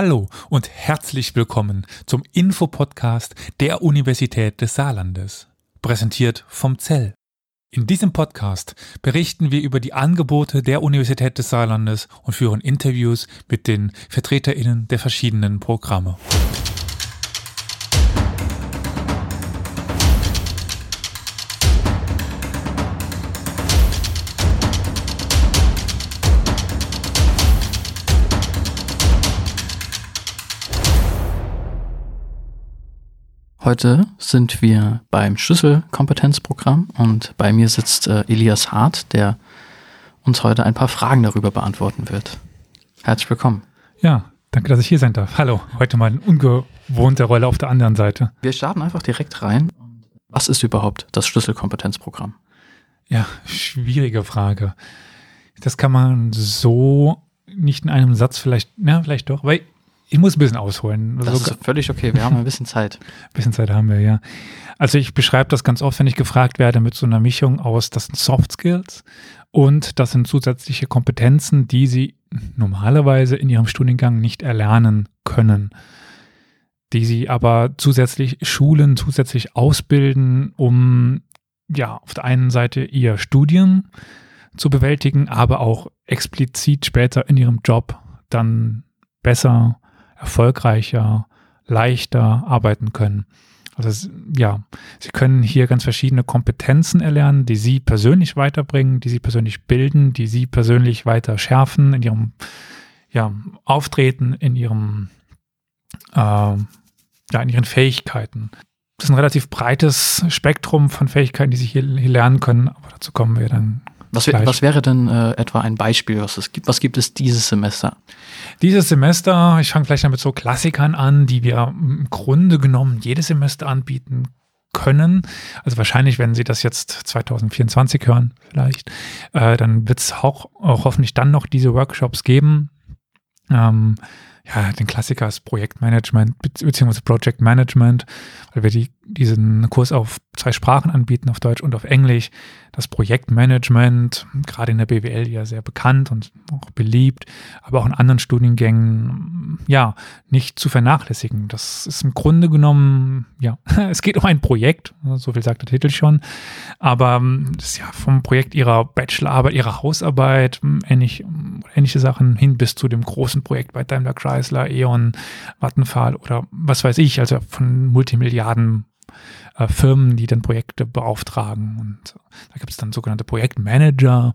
Hallo und herzlich willkommen zum Infopodcast der Universität des Saarlandes, präsentiert vom Zell. In diesem Podcast berichten wir über die Angebote der Universität des Saarlandes und führen Interviews mit den Vertreterinnen der verschiedenen Programme. Heute sind wir beim Schlüsselkompetenzprogramm und bei mir sitzt äh, Elias Hart, der uns heute ein paar Fragen darüber beantworten wird. Herzlich willkommen. Ja, danke, dass ich hier sein darf. Hallo, heute mal eine ungewohnte Rolle auf der anderen Seite. Wir starten einfach direkt rein. Was ist überhaupt das Schlüsselkompetenzprogramm? Ja, schwierige Frage. Das kann man so nicht in einem Satz vielleicht, na, vielleicht doch, weil ich muss ein bisschen ausholen. Das also, ist völlig okay. Wir haben ein bisschen Zeit. ein bisschen Zeit haben wir, ja. Also ich beschreibe das ganz oft, wenn ich gefragt werde, mit so einer Mischung aus, das sind Soft Skills und das sind zusätzliche Kompetenzen, die sie normalerweise in ihrem Studiengang nicht erlernen können, die sie aber zusätzlich schulen, zusätzlich ausbilden, um ja auf der einen Seite ihr Studium zu bewältigen, aber auch explizit später in ihrem Job dann besser erfolgreicher, leichter arbeiten können. Also ja, Sie können hier ganz verschiedene Kompetenzen erlernen, die Sie persönlich weiterbringen, die Sie persönlich bilden, die Sie persönlich weiter schärfen in Ihrem ja, Auftreten, in Ihrem äh, ja, in Ihren Fähigkeiten. Das ist ein relativ breites Spektrum von Fähigkeiten, die Sie hier, hier lernen können, aber dazu kommen wir dann was, was, wäre denn äh, etwa ein Beispiel, was es gibt? Was gibt es dieses Semester? Dieses Semester, ich fange vielleicht damit so Klassikern an, die wir im Grunde genommen jedes Semester anbieten können. Also wahrscheinlich, wenn Sie das jetzt 2024 hören, vielleicht, äh, dann wird es auch, auch, hoffentlich dann noch diese Workshops geben. Ähm, ja, den Klassiker ist Projektmanagement bzw. Project Management, weil wir die, diesen Kurs auf zwei Sprachen anbieten, auf Deutsch und auf Englisch. Das Projektmanagement, gerade in der BWL ja sehr bekannt und auch beliebt, aber auch in anderen Studiengängen, ja, nicht zu vernachlässigen. Das ist im Grunde genommen, ja, es geht um ein Projekt, so viel sagt der Titel schon, aber das ist ja vom Projekt ihrer Bachelorarbeit, ihrer Hausarbeit, ähnlich, ähnliche Sachen hin bis zu dem großen Projekt bei Daimler Chrysler, E.ON, Vattenfall oder was weiß ich, also von Multimilliarden äh, Firmen, die dann Projekte beauftragen. Und da gibt es dann sogenannte Projektmanager,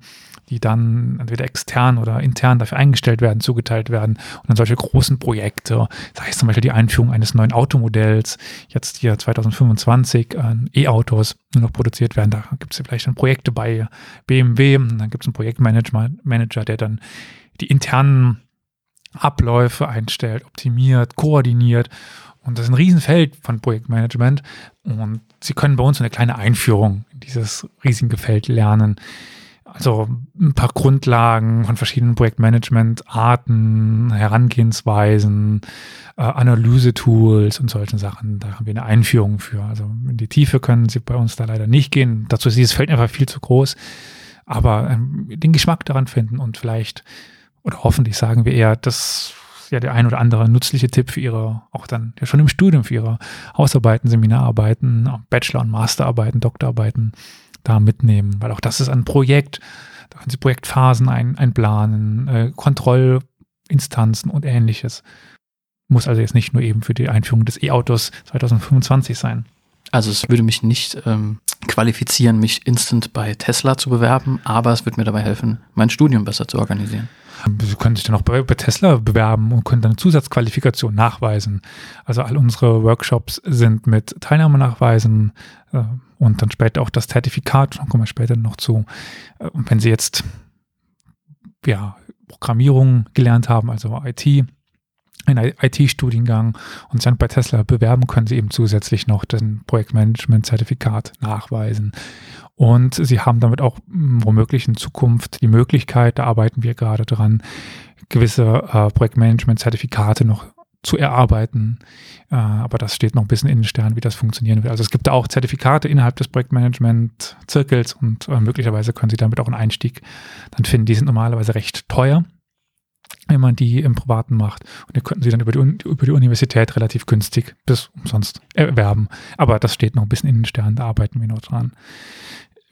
die dann entweder extern oder intern dafür eingestellt werden, zugeteilt werden. Und dann solche großen Projekte, sei es zum Beispiel die Einführung eines neuen Automodells, jetzt hier 2025 äh, E-Autos nur noch produziert werden, da gibt es vielleicht dann Projekte bei BMW, und dann gibt es einen Projektmanager, Manager, der dann die internen Abläufe einstellt, optimiert, koordiniert und das ist ein Riesenfeld von Projektmanagement. Und Sie können bei uns eine kleine Einführung in dieses riesige Feld lernen. Also ein paar Grundlagen von verschiedenen Projektmanagement-Arten, Herangehensweisen, äh, Analyse-Tools und solchen Sachen. Da haben wir eine Einführung für. Also in die Tiefe können Sie bei uns da leider nicht gehen. Dazu ist dieses Feld einfach viel zu groß. Aber ähm, den Geschmack daran finden und vielleicht, oder hoffentlich sagen wir eher, das ja der ein oder andere nützliche Tipp für ihre, auch dann ja schon im Studium für ihre Hausarbeiten, Seminararbeiten, Bachelor- und Masterarbeiten, Doktorarbeiten da mitnehmen, weil auch das ist ein Projekt. Da können Sie Projektphasen ein, einplanen, äh, Kontrollinstanzen und ähnliches. Muss also jetzt nicht nur eben für die Einführung des E-Autos 2025 sein. Also es würde mich nicht ähm, qualifizieren, mich instant bei Tesla zu bewerben, aber es wird mir dabei helfen, mein Studium besser zu organisieren. Sie können sich dann auch bei, bei Tesla bewerben und können dann eine Zusatzqualifikation nachweisen. Also all unsere Workshops sind mit Teilnahmenachweisen äh, und dann später auch das Zertifikat, da kommen wir später noch zu. Äh, und wenn Sie jetzt ja, Programmierung gelernt haben, also IT, einen IT-Studiengang und sich dann bei Tesla bewerben, können Sie eben zusätzlich noch den Projektmanagement-Zertifikat nachweisen. Und Sie haben damit auch hm, womöglich in Zukunft die Möglichkeit, da arbeiten wir gerade dran, gewisse äh, Projektmanagement-Zertifikate noch zu erarbeiten. Äh, aber das steht noch ein bisschen in den Sternen, wie das funktionieren will. Also es gibt da auch Zertifikate innerhalb des Projektmanagement-Zirkels und äh, möglicherweise können Sie damit auch einen Einstieg dann finden. Die sind normalerweise recht teuer. Wenn man die im Privaten macht. Und dann könnten sie dann über die, über die Universität relativ günstig bis umsonst erwerben. Aber das steht noch ein bisschen in den Sternen, da arbeiten wir noch dran.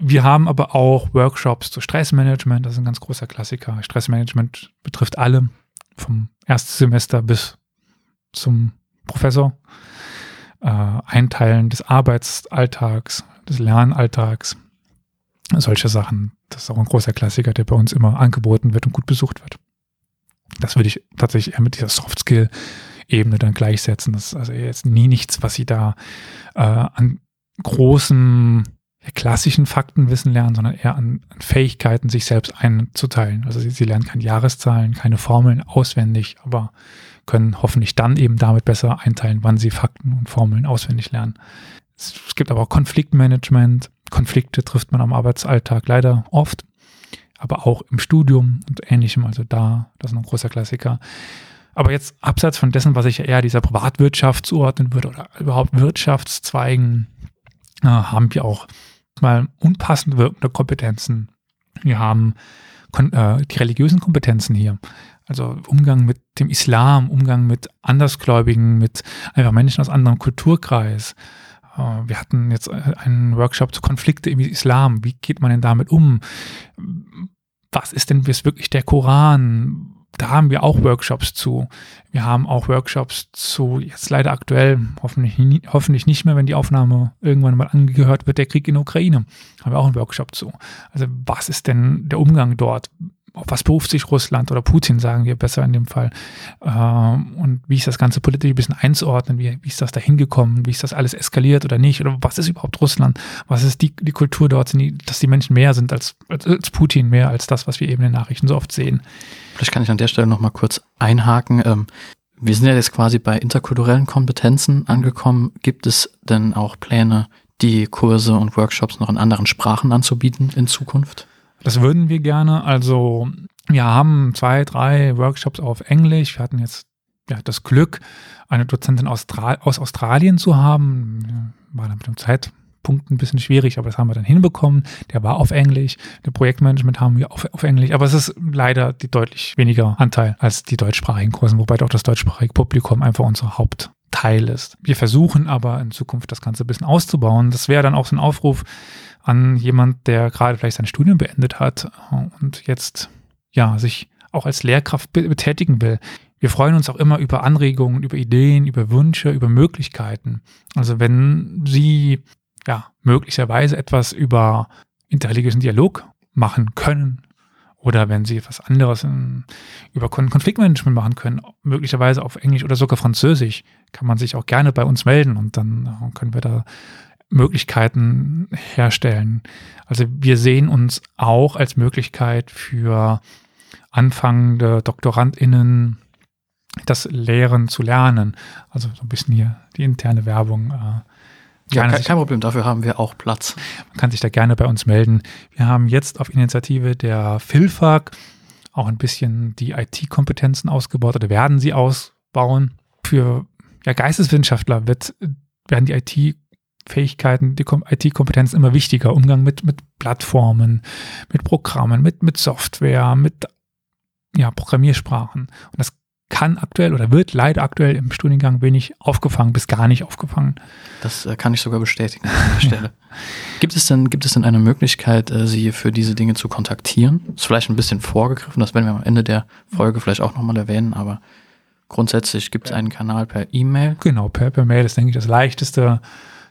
Wir haben aber auch Workshops zu Stressmanagement, das ist ein ganz großer Klassiker. Stressmanagement betrifft alle, vom Erstsemester bis zum Professor. Äh, Einteilen des Arbeitsalltags, des Lernalltags, solche Sachen. Das ist auch ein großer Klassiker, der bei uns immer angeboten wird und gut besucht wird. Das würde ich tatsächlich eher mit dieser Soft-Skill-Ebene dann gleichsetzen. Das ist also jetzt nie nichts, was Sie da äh, an großen klassischen Faktenwissen lernen, sondern eher an, an, Fähigkeiten, sich selbst einzuteilen. Also sie, sie, lernen keine Jahreszahlen, keine Formeln auswendig, aber können hoffentlich dann eben damit besser einteilen, wann sie Fakten und Formeln auswendig lernen. Es, es gibt aber auch Konfliktmanagement. Konflikte trifft man am Arbeitsalltag leider oft, aber auch im Studium und ähnlichem. Also da, das ist ein großer Klassiker. Aber jetzt abseits von dessen, was ich eher dieser Privatwirtschaft zuordnen würde oder überhaupt Wirtschaftszweigen, äh, haben wir auch mal unpassend wirkende Kompetenzen. Wir haben äh, die religiösen Kompetenzen hier. Also Umgang mit dem Islam, Umgang mit Andersgläubigen, mit einfach Menschen aus anderem Kulturkreis. Äh, wir hatten jetzt einen Workshop zu Konflikte im Islam. Wie geht man denn damit um? Was ist denn wirklich der Koran? da haben wir auch Workshops zu. Wir haben auch Workshops zu, jetzt leider aktuell, hoffentlich, hoffentlich nicht mehr, wenn die Aufnahme irgendwann mal angehört wird, der Krieg in der Ukraine. Haben wir auch einen Workshop zu. Also was ist denn der Umgang dort? Was beruft sich Russland oder Putin, sagen wir besser in dem Fall. Ähm, und wie ist das Ganze politisch ein bisschen einzuordnen? Wie, wie ist das da hingekommen? Wie ist das alles eskaliert oder nicht? Oder was ist überhaupt Russland? Was ist die, die Kultur dort? Die, dass die Menschen mehr sind als, als, als, Putin, mehr als das, was wir eben in den Nachrichten so oft sehen. Vielleicht kann ich an der Stelle nochmal kurz einhaken. Ähm, wir sind ja jetzt quasi bei interkulturellen Kompetenzen angekommen. Gibt es denn auch Pläne, die Kurse und Workshops noch in anderen Sprachen anzubieten in Zukunft? Das würden wir gerne. Also wir haben zwei, drei Workshops auf Englisch. Wir hatten jetzt ja, das Glück, eine Dozentin aus, aus Australien zu haben. War dann mit dem Zeitpunkt ein bisschen schwierig, aber das haben wir dann hinbekommen. Der war auf Englisch. Der Projektmanagement haben wir auf, auf Englisch. Aber es ist leider die deutlich weniger Anteil als die deutschsprachigen Kursen, wobei doch das deutschsprachige Publikum einfach unser Hauptteil ist. Wir versuchen aber in Zukunft das Ganze ein bisschen auszubauen. Das wäre dann auch so ein Aufruf, an jemand, der gerade vielleicht sein Studium beendet hat und jetzt ja sich auch als Lehrkraft betätigen will. Wir freuen uns auch immer über Anregungen, über Ideen, über Wünsche, über Möglichkeiten. Also wenn Sie ja möglicherweise etwas über interreligiösen Dialog machen können oder wenn Sie etwas anderes in, über Konfliktmanagement machen können, möglicherweise auf Englisch oder sogar Französisch, kann man sich auch gerne bei uns melden und dann können wir da Möglichkeiten herstellen. Also wir sehen uns auch als Möglichkeit für anfangende DoktorandInnen das Lehren zu lernen. Also so ein bisschen hier die interne Werbung. Äh, ja, kein, kein Problem, dafür haben wir auch Platz. Man kann sich da gerne bei uns melden. Wir haben jetzt auf Initiative der FILFAG auch ein bisschen die IT-Kompetenzen ausgebaut oder werden sie ausbauen. Für ja, Geisteswissenschaftler wird, werden die IT Fähigkeiten, die IT-Kompetenzen immer wichtiger. Umgang mit, mit Plattformen, mit Programmen, mit, mit Software, mit ja, Programmiersprachen. Und das kann aktuell oder wird leider aktuell im Studiengang wenig aufgefangen, bis gar nicht aufgefangen. Das äh, kann ich sogar bestätigen an der Stelle. gibt, es denn, gibt es denn eine Möglichkeit, äh, Sie für diese Dinge zu kontaktieren? Das ist vielleicht ein bisschen vorgegriffen, das werden wir am Ende der Folge vielleicht auch nochmal erwähnen, aber grundsätzlich gibt es einen Kanal per E-Mail. Genau, per, per Mail ist, denke ich, das leichteste.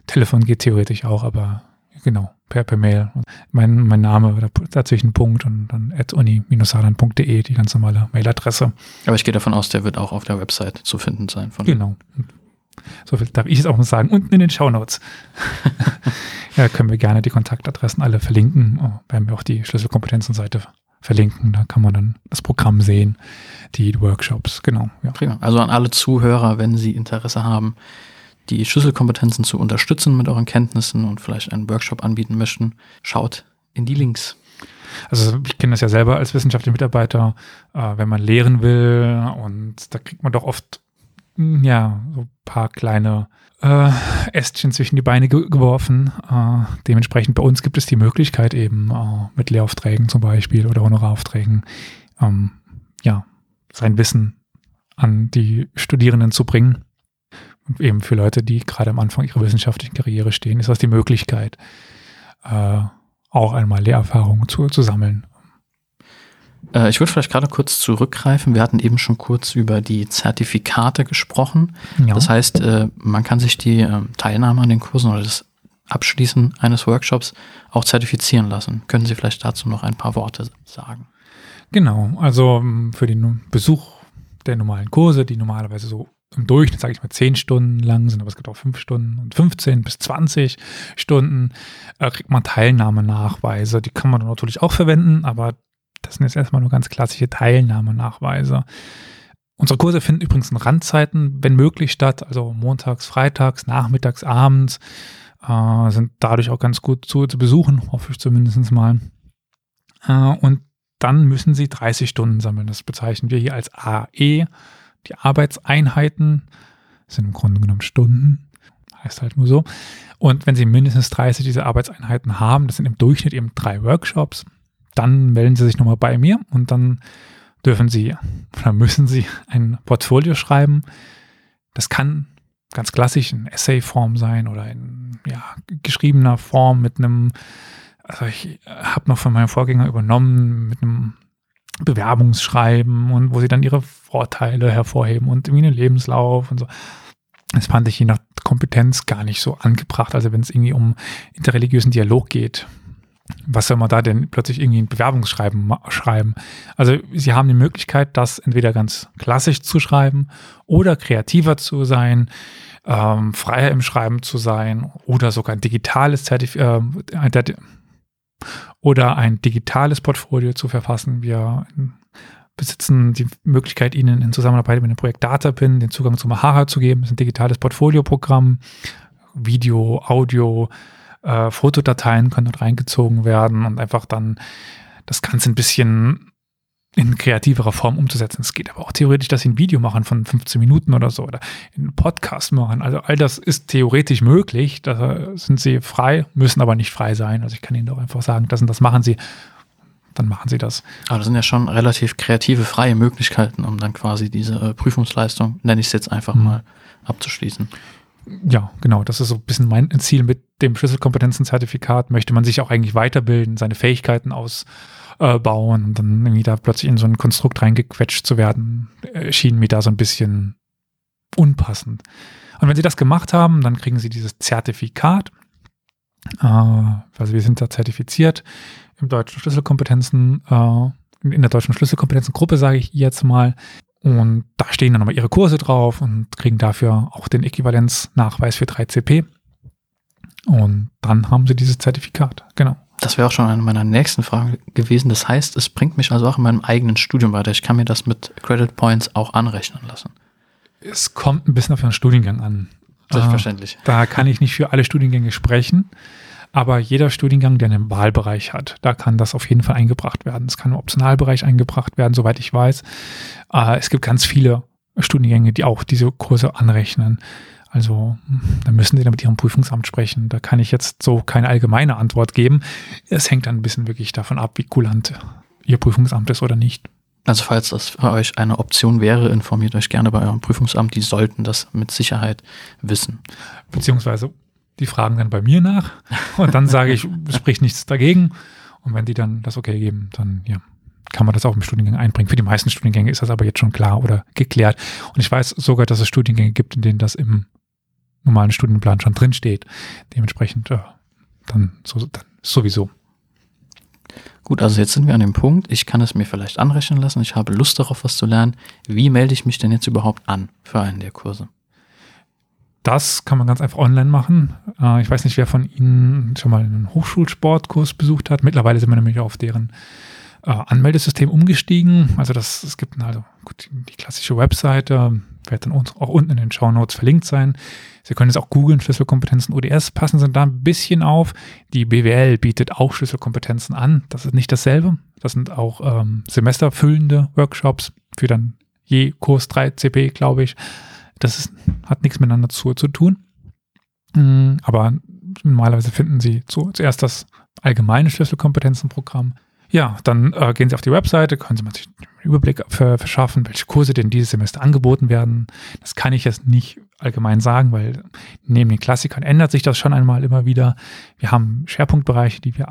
Telefon geht theoretisch auch, aber genau, per, per Mail. Mein, mein Name, dazwischen Punkt und dann at uni-saarland.de, die ganz normale Mailadresse. Aber ich gehe davon aus, der wird auch auf der Website zu finden sein. genau. So viel darf ich jetzt auch noch sagen. Unten in den Shownotes. ja, können wir gerne die Kontaktadressen alle verlinken. Oh, werden wir auch die Schlüsselkompetenzenseite verlinken. Da kann man dann das Programm sehen, die Workshops. Genau. Ja. Prima. Also an alle Zuhörer, wenn Sie Interesse haben, die Schlüsselkompetenzen zu unterstützen mit euren Kenntnissen und vielleicht einen Workshop anbieten möchten, schaut in die Links. Also ich kenne das ja selber als wissenschaftlicher Mitarbeiter, äh, wenn man lehren will und da kriegt man doch oft hm, ja so ein paar kleine äh, Ästchen zwischen die Beine ge geworfen. Äh, dementsprechend bei uns gibt es die Möglichkeit eben äh, mit Lehraufträgen zum Beispiel oder Honoraraufträgen ähm, ja sein Wissen an die Studierenden zu bringen. Eben für Leute, die gerade am Anfang ihrer wissenschaftlichen Karriere stehen, ist das die Möglichkeit, äh, auch einmal Lehrerfahrungen zu, zu sammeln. Äh, ich würde vielleicht gerade kurz zurückgreifen. Wir hatten eben schon kurz über die Zertifikate gesprochen. Ja. Das heißt, äh, man kann sich die ähm, Teilnahme an den Kursen oder das Abschließen eines Workshops auch zertifizieren lassen. Können Sie vielleicht dazu noch ein paar Worte sagen? Genau, also ähm, für den Besuch der normalen Kurse, die normalerweise so im Durchschnitt, sage ich mal, 10 Stunden lang sind, aber es gibt auch 5 Stunden und 15 bis 20 Stunden, äh, kriegt man Teilnahmenachweise. Die kann man natürlich auch verwenden, aber das sind jetzt erstmal nur ganz klassische Teilnahmenachweise. Unsere Kurse finden übrigens in Randzeiten, wenn möglich, statt, also montags, freitags, nachmittags, abends, äh, sind dadurch auch ganz gut zu, zu besuchen, hoffe ich zumindest mal. Äh, und dann müssen Sie 30 Stunden sammeln. Das bezeichnen wir hier als AE. Die Arbeitseinheiten sind im Grunde genommen Stunden. Heißt halt nur so. Und wenn Sie mindestens 30 dieser Arbeitseinheiten haben, das sind im Durchschnitt eben drei Workshops, dann melden Sie sich nochmal bei mir und dann dürfen Sie oder müssen Sie ein Portfolio schreiben. Das kann ganz klassisch in Essay-Form sein oder in ja, geschriebener Form mit einem also ich habe noch von meinem Vorgänger übernommen mit einem Bewerbungsschreiben und wo sie dann ihre Vorteile hervorheben und irgendwie einen Lebenslauf und so. Das fand ich je nach Kompetenz gar nicht so angebracht. Also wenn es irgendwie um interreligiösen Dialog geht, was soll man da denn plötzlich irgendwie ein Bewerbungsschreiben schreiben? Also sie haben die Möglichkeit, das entweder ganz klassisch zu schreiben oder kreativer zu sein, ähm, freier im Schreiben zu sein oder sogar ein digitales Zertifikat, äh, oder ein digitales Portfolio zu verfassen. Wir besitzen die Möglichkeit, Ihnen in Zusammenarbeit mit dem Projekt DataPin den Zugang zum Mahara zu geben. Das ist ein digitales Portfolioprogramm. Video, Audio, äh, Fotodateien können dort reingezogen werden und einfach dann das Ganze ein bisschen in kreativerer Form umzusetzen. Es geht aber auch theoretisch, dass sie ein Video machen von 15 Minuten oder so oder einen Podcast machen. Also all das ist theoretisch möglich. Da sind sie frei, müssen aber nicht frei sein. Also ich kann ihnen doch einfach sagen, das und das machen sie. Dann machen sie das. Aber das sind ja schon relativ kreative, freie Möglichkeiten, um dann quasi diese äh, Prüfungsleistung, nenne ich es jetzt einfach mhm. mal, abzuschließen. Ja, genau. Das ist so ein bisschen mein Ziel mit dem Schlüsselkompetenzenzertifikat. Möchte man sich auch eigentlich weiterbilden, seine Fähigkeiten aus äh, bauen und dann irgendwie da plötzlich in so ein Konstrukt reingequetscht zu werden, schien mir da so ein bisschen unpassend. Und wenn Sie das gemacht haben, dann kriegen Sie dieses Zertifikat. Äh, also wir sind da zertifiziert im deutschen Schlüsselkompetenzen, äh, in der deutschen Schlüsselkompetenzengruppe, sage ich jetzt mal. Und da stehen dann nochmal Ihre Kurse drauf und kriegen dafür auch den Äquivalenznachweis für 3CP. Und dann haben Sie dieses Zertifikat, genau. Das wäre auch schon eine meiner nächsten Fragen gewesen. Das heißt, es bringt mich also auch in meinem eigenen Studium weiter. Ich kann mir das mit Credit Points auch anrechnen lassen. Es kommt ein bisschen auf den Studiengang an. Selbstverständlich. Äh, da kann ich nicht für alle Studiengänge sprechen, aber jeder Studiengang, der einen Wahlbereich hat, da kann das auf jeden Fall eingebracht werden. Es kann im Optionalbereich eingebracht werden, soweit ich weiß. Äh, es gibt ganz viele Studiengänge, die auch diese Kurse anrechnen. Also da müssen Sie dann mit Ihrem Prüfungsamt sprechen. Da kann ich jetzt so keine allgemeine Antwort geben. Es hängt dann ein bisschen wirklich davon ab, wie kulant Ihr Prüfungsamt ist oder nicht. Also falls das für euch eine Option wäre, informiert euch gerne bei eurem Prüfungsamt. Die sollten das mit Sicherheit wissen. Beziehungsweise die fragen dann bei mir nach und dann sage ich, es spricht nichts dagegen. Und wenn die dann das okay geben, dann ja, kann man das auch im Studiengang einbringen. Für die meisten Studiengänge ist das aber jetzt schon klar oder geklärt. Und ich weiß sogar, dass es Studiengänge gibt, in denen das im normalen Studienplan schon drinsteht. Dementsprechend äh, dann, so, dann sowieso. Gut, also jetzt sind wir an dem Punkt, ich kann es mir vielleicht anrechnen lassen, ich habe Lust darauf, was zu lernen. Wie melde ich mich denn jetzt überhaupt an für einen der Kurse? Das kann man ganz einfach online machen. Äh, ich weiß nicht, wer von Ihnen schon mal einen Hochschulsportkurs besucht hat. Mittlerweile sind wir nämlich auf deren äh, Anmeldesystem umgestiegen. Also das, es gibt also gut, die klassische Webseite, wird dann auch unten in den Show Notes verlinkt sein. Sie können es auch googeln, Schlüsselkompetenzen ODS, passen Sie da ein bisschen auf. Die BWL bietet auch Schlüsselkompetenzen an. Das ist nicht dasselbe. Das sind auch ähm, semesterfüllende Workshops für dann je Kurs 3 CP, glaube ich. Das ist, hat nichts miteinander zu, zu tun. Mm, aber normalerweise finden Sie zu, zuerst das allgemeine Schlüsselkompetenzenprogramm Ja, dann äh, gehen Sie auf die Webseite, können Sie mal sich einen Überblick verschaffen, welche Kurse denn dieses Semester angeboten werden. Das kann ich jetzt nicht allgemein sagen, weil neben den Klassikern ändert sich das schon einmal immer wieder. Wir haben Schwerpunktbereiche, die wir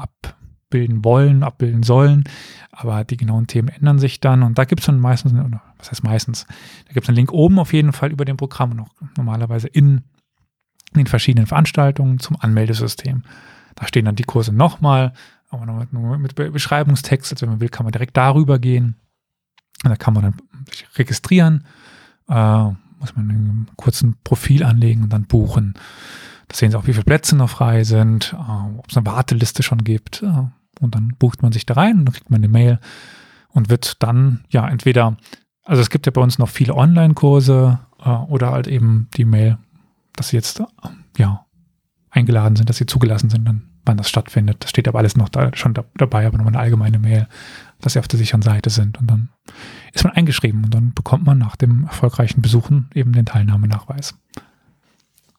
abbilden wollen, abbilden sollen, aber die genauen Themen ändern sich dann und da gibt es dann meistens, was heißt meistens, da gibt es einen Link oben auf jeden Fall über dem Programm und auch normalerweise in den verschiedenen Veranstaltungen zum Anmeldesystem. Da stehen dann die Kurse nochmal aber nur mit Beschreibungstext. Also wenn man will, kann man direkt darüber gehen. Und da kann man dann sich registrieren, äh, muss man einen kurzen Profil anlegen und dann buchen. Da sehen Sie auch, wie viele Plätze noch frei sind, äh, ob es eine Warteliste schon gibt. Äh, und dann bucht man sich da rein und dann kriegt man eine Mail und wird dann, ja, entweder, also es gibt ja bei uns noch viele Online-Kurse äh, oder halt eben die Mail, dass Sie jetzt, ja, eingeladen sind, dass Sie zugelassen sind, dann wann das stattfindet. Das steht aber alles noch da, schon da, dabei, aber nochmal eine allgemeine Mail, dass sie auf der sicheren Seite sind. Und dann ist man eingeschrieben und dann bekommt man nach dem erfolgreichen Besuchen eben den Teilnahmenachweis.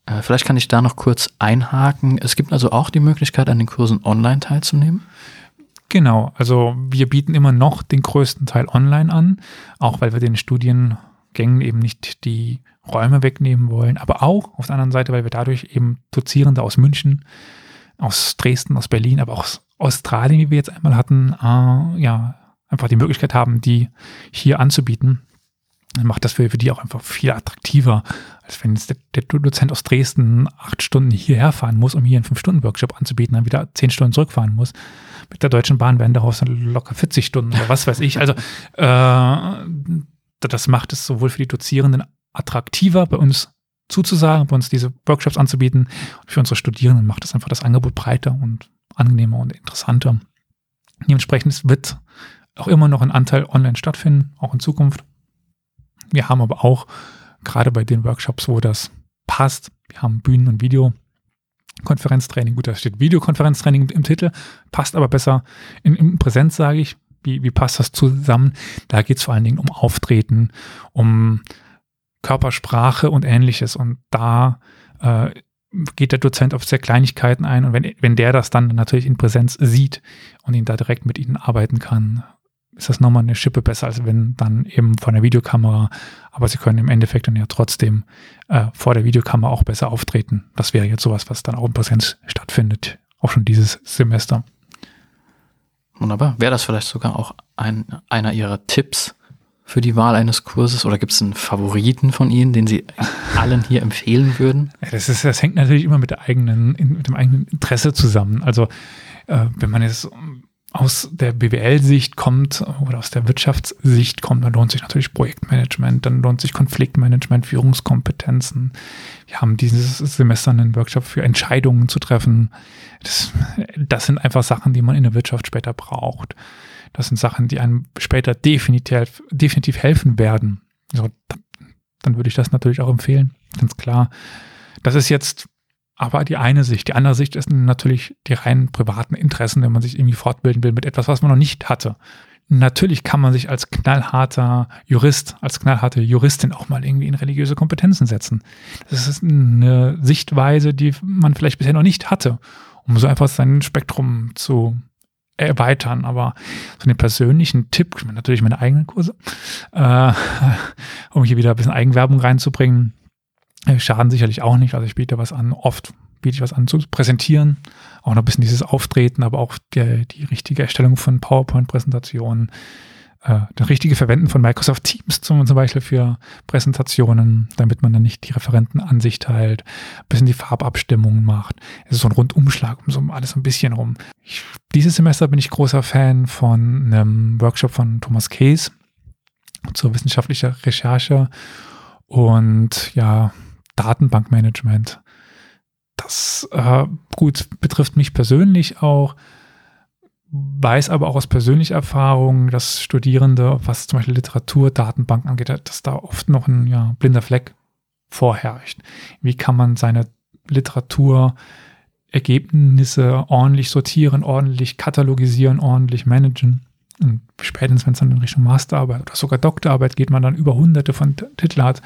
Äh, vielleicht kann ich da noch kurz einhaken. Es gibt also auch die Möglichkeit, an den Kursen online teilzunehmen. Genau, also wir bieten immer noch den größten Teil online an, auch weil wir den Studiengängen eben nicht die Räume wegnehmen wollen, aber auch auf der anderen Seite, weil wir dadurch eben Dozierende aus München aus Dresden, aus Berlin, aber auch aus Australien, wie wir jetzt einmal hatten, äh, ja, einfach die Möglichkeit haben, die hier anzubieten, macht das für, für die auch einfach viel attraktiver, als wenn jetzt der, der Dozent aus Dresden acht Stunden hierher fahren muss, um hier einen Fünf-Stunden-Workshop anzubieten, dann wieder zehn Stunden zurückfahren muss. Mit der Deutschen Bahn wären daraus dann locker 40 Stunden oder was weiß ich. Also äh, das macht es sowohl für die Dozierenden attraktiver, bei uns zuzusagen, bei uns diese Workshops anzubieten. Und für unsere Studierenden macht es einfach das Angebot breiter und angenehmer und interessanter. Dementsprechend wird auch immer noch ein Anteil online stattfinden, auch in Zukunft. Wir haben aber auch gerade bei den Workshops, wo das passt, wir haben Bühnen- und Videokonferenztraining. Gut, da steht Videokonferenztraining im Titel, passt aber besser in, in Präsenz, sage ich. Wie, wie passt das zusammen? Da geht es vor allen Dingen um Auftreten, um Körpersprache und ähnliches. Und da äh, geht der Dozent auf sehr Kleinigkeiten ein. Und wenn, wenn der das dann natürlich in Präsenz sieht und ihn da direkt mit ihnen arbeiten kann, ist das nochmal eine Schippe besser, als wenn dann eben von der Videokamera. Aber sie können im Endeffekt dann ja trotzdem äh, vor der Videokamera auch besser auftreten. Das wäre jetzt sowas, was dann auch in Präsenz stattfindet. Auch schon dieses Semester. Wunderbar. Wäre das vielleicht sogar auch ein, einer Ihrer Tipps, für die Wahl eines Kurses oder gibt es einen Favoriten von Ihnen, den Sie allen hier empfehlen würden? Das, ist, das hängt natürlich immer mit, der eigenen, mit dem eigenen Interesse zusammen. Also äh, wenn man jetzt aus der BWL-Sicht kommt oder aus der Wirtschaftssicht kommt, dann lohnt sich natürlich Projektmanagement, dann lohnt sich Konfliktmanagement, Führungskompetenzen. Wir haben dieses Semester einen Workshop für Entscheidungen zu treffen. Das, das sind einfach Sachen, die man in der Wirtschaft später braucht. Das sind Sachen, die einem später definitiv, definitiv helfen werden. Also, dann würde ich das natürlich auch empfehlen, ganz klar. Das ist jetzt aber die eine Sicht. Die andere Sicht ist natürlich die rein privaten Interessen, wenn man sich irgendwie fortbilden will mit etwas, was man noch nicht hatte. Natürlich kann man sich als knallharter Jurist, als knallharte Juristin auch mal irgendwie in religiöse Kompetenzen setzen. Das ist eine Sichtweise, die man vielleicht bisher noch nicht hatte, um so einfach sein Spektrum zu erweitern. Aber so einen persönlichen Tipp, natürlich meine eigenen Kurse, äh, um hier wieder ein bisschen Eigenwerbung reinzubringen, schaden sicherlich auch nicht. Also ich biete was an, oft biete ich was an zu präsentieren, auch noch ein bisschen dieses Auftreten, aber auch die, die richtige Erstellung von PowerPoint-Präsentationen, äh, das richtige Verwenden von Microsoft Teams zum, zum Beispiel für Präsentationen, damit man dann nicht die Referentenansicht teilt, ein bisschen die Farbabstimmungen macht. Es ist so ein Rundumschlag um so alles ein bisschen rum. Ich, dieses Semester bin ich großer Fan von einem Workshop von Thomas Case zur wissenschaftlicher Recherche und ja, Datenbankmanagement. Das äh, gut betrifft mich persönlich auch weiß aber auch aus persönlicher Erfahrung, dass Studierende, was zum Beispiel Literatur, Datenbank angeht, dass da oft noch ein ja, blinder Fleck vorherrscht. Wie kann man seine Literaturergebnisse ordentlich sortieren, ordentlich katalogisieren, ordentlich managen? Und spätestens, wenn es dann in Richtung Masterarbeit oder sogar Doktorarbeit geht, man dann über hunderte von Titeln hat,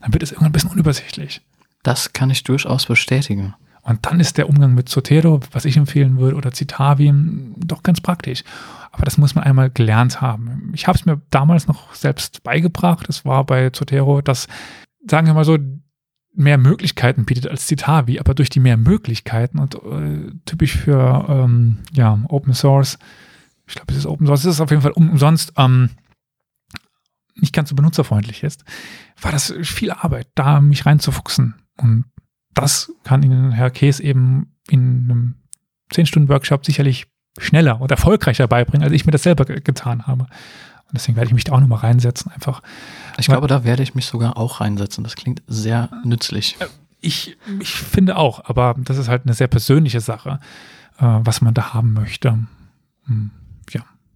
dann wird es irgendwann ein bisschen unübersichtlich. Das kann ich durchaus bestätigen. Und dann ist der Umgang mit Zotero, was ich empfehlen würde, oder Citavi, doch ganz praktisch. Aber das muss man einmal gelernt haben. Ich habe es mir damals noch selbst beigebracht. Es war bei Zotero, dass, sagen wir mal so, mehr Möglichkeiten bietet als Citavi, aber durch die mehr Möglichkeiten und äh, typisch für ähm, ja, Open Source, ich glaube, es ist Open Source, es ist auf jeden Fall umsonst, ähm, nicht ganz so benutzerfreundlich ist, war das viel Arbeit, da mich reinzufuchsen. Und das kann Ihnen Herr Kees eben in einem 10-Stunden-Workshop sicherlich schneller und erfolgreicher beibringen, als ich mir das selber getan habe. Und deswegen werde ich mich da auch nochmal reinsetzen, einfach. Ich glaube, da werde ich mich sogar auch reinsetzen. Das klingt sehr nützlich. Äh, ich, ich finde auch, aber das ist halt eine sehr persönliche Sache, äh, was man da haben möchte. Hm,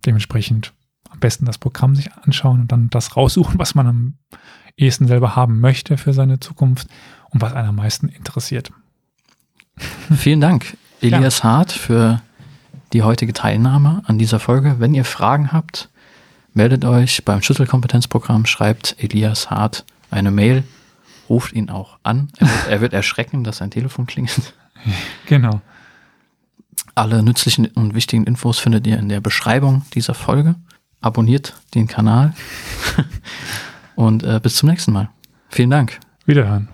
dementsprechend am besten das Programm sich anschauen und dann das raussuchen, was man am ehesten selber haben möchte für seine Zukunft und was einen am meisten interessiert. Vielen Dank, Elias ja. Hart, für die heutige Teilnahme an dieser Folge. Wenn ihr Fragen habt, meldet euch beim Schlüsselkompetenzprogramm, schreibt Elias Hart eine Mail, ruft ihn auch an. Er wird, er wird erschrecken, dass sein Telefon klingelt. Genau. Alle nützlichen und wichtigen Infos findet ihr in der Beschreibung dieser Folge. Abonniert den Kanal und äh, bis zum nächsten Mal. Vielen Dank. Wiederhören.